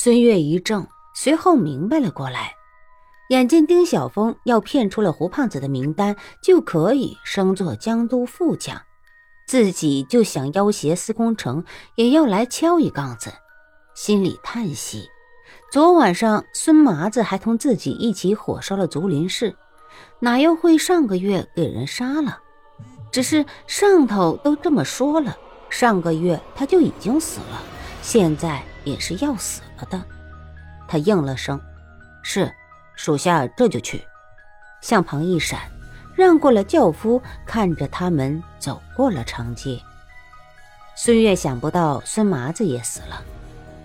孙越一怔，随后明白了过来。眼见丁晓峰要骗出了胡胖子的名单，就可以升做江都副将，自己就想要挟司空城，也要来敲一杠子，心里叹息。昨晚上孙麻子还同自己一起火烧了竹林寺，哪又会上个月给人杀了？只是上头都这么说了，上个月他就已经死了，现在也是要死了的。他应了声：“是。”属下这就去，向旁一闪，让过了轿夫，看着他们走过了长街。孙悦想不到孙麻子也死了，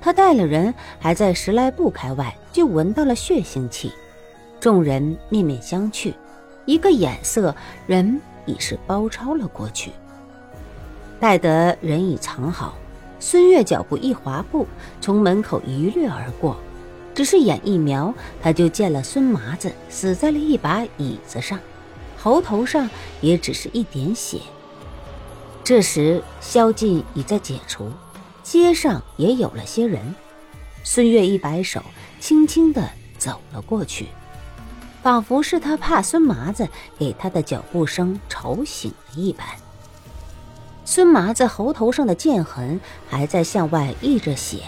他带了人，还在十来步开外就闻到了血腥气。众人面面相觑，一个眼色，人已是包抄了过去。待得人已藏好，孙越脚步一滑步，从门口一掠而过。只是眼一瞄，他就见了孙麻子死在了一把椅子上，喉头上也只是一点血。这时宵禁已在解除，街上也有了些人。孙越一摆手，轻轻地走了过去，仿佛是他怕孙麻子给他的脚步声吵醒了一般。孙麻子喉头上的剑痕还在向外溢着血。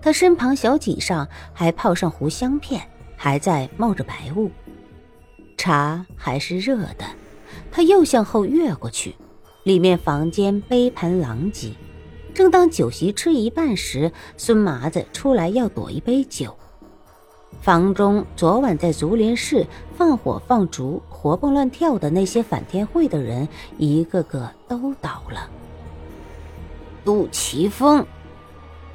他身旁小几上还泡上糊香片，还在冒着白雾，茶还是热的。他又向后越过去，里面房间杯盘狼藉。正当酒席吃一半时，孙麻子出来要躲一杯酒。房中昨晚在竹林室放火放烛、活蹦乱跳的那些反天会的人，一个个都倒了。杜琪峰，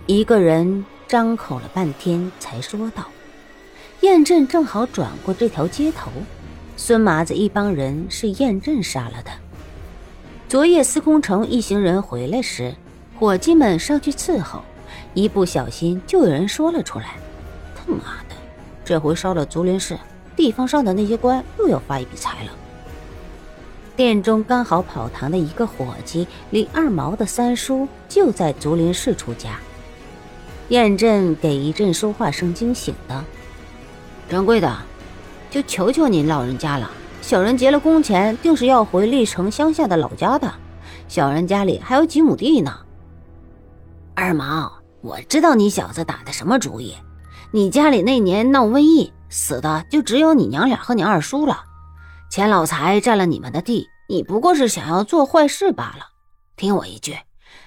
一个人。张口了半天，才说道：“燕震正好转过这条街头，孙麻子一帮人是燕震杀了的。昨夜司空城一行人回来时，伙计们上去伺候，一不小心就有人说了出来：‘他妈的，这回烧了竹林寺，地方上的那些官又要发一笔财了。’店中刚好跑堂的一个伙计李二毛的三叔就在竹林寺出家。”燕震给一阵说话声惊醒的，掌柜的，就求求您老人家了，小人结了工钱，定是要回历城乡下的老家的。小人家里还有几亩地呢。二毛，我知道你小子打的什么主意，你家里那年闹瘟疫，死的就只有你娘俩和你二叔了。钱老财占了你们的地，你不过是想要做坏事罢了。听我一句。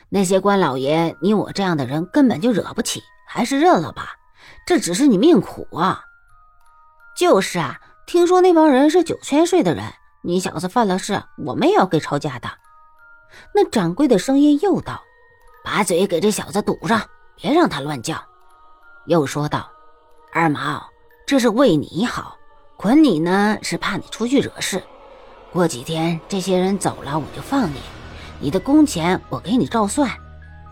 那些官老爷，你我这样的人根本就惹不起，还是认了吧。这只是你命苦啊。就是啊，听说那帮人是九千岁的人，你小子犯了事，我们也要给抄家的。那掌柜的声音又道：“把嘴给这小子堵上，别让他乱叫。”又说道：“二毛，这是为你好，捆你呢是怕你出去惹事。过几天这些人走了，我就放你。”你的工钱我给你照算。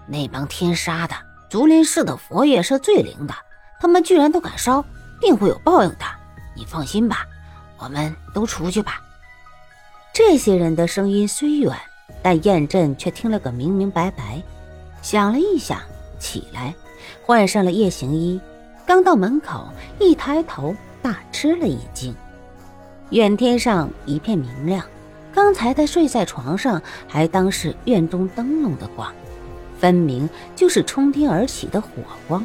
那帮天杀的，竹林寺的佛爷是最灵的，他们居然都敢烧，定会有报应的。你放心吧，我们都出去吧。这些人的声音虽远，但燕震却听了个明明白白。想了一想，起来，换上了夜行衣。刚到门口，一抬头，大吃了一惊。远天上一片明亮。刚才他睡在床上，还当是院中灯笼的光，分明就是冲天而起的火光。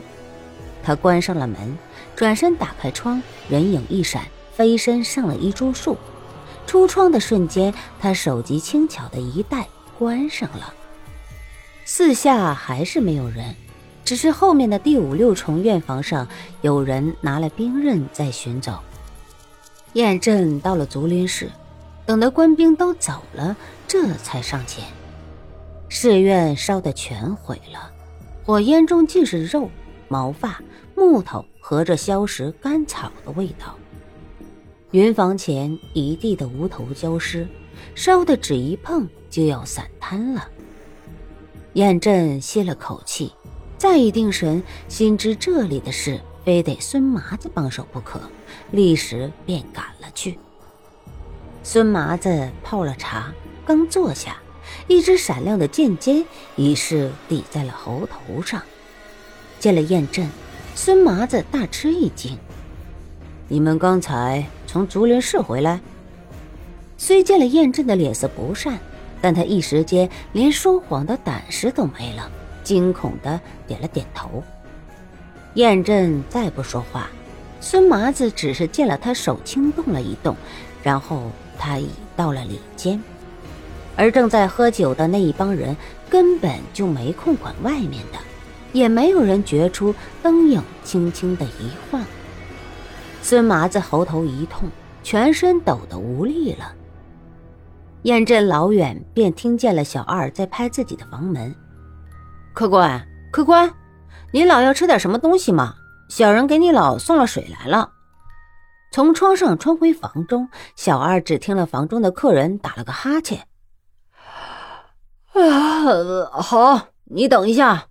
他关上了门，转身打开窗，人影一闪，飞身上了一株树。出窗的瞬间，他手疾轻巧的一带关上了。四下还是没有人，只是后面的第五六重院房上有人拿了兵刃在巡走。验证到了竹林寺。等得官兵都走了，这才上前。寺院烧得全毁了，火焰中尽是肉、毛发、木头和着硝石、干草的味道。云房前一地的无头焦尸，烧得只一碰就要散摊了。燕震歇了口气，再一定神，心知这里的事非得孙麻子帮手不可，立时便赶了去。孙麻子泡了茶，刚坐下，一支闪亮的剑尖已是抵在了喉头上。见了燕震，孙麻子大吃一惊：“你们刚才从竹林市回来？”虽见了燕震的脸色不善，但他一时间连说谎的胆识都没了，惊恐的点了点头。燕震再不说话，孙麻子只是见了他手轻动了一动，然后他已到了里间，而正在喝酒的那一帮人根本就没空管外面的，也没有人觉出灯影轻轻的一晃。孙麻子喉头一痛，全身抖得无力了。燕震老远便听见了小二在拍自己的房门：“客官，客官，您老要吃点什么东西吗？小人给你老送了水来了。”从窗上穿回房中，小二只听了房中的客人打了个哈欠：“啊，好，你等一下。”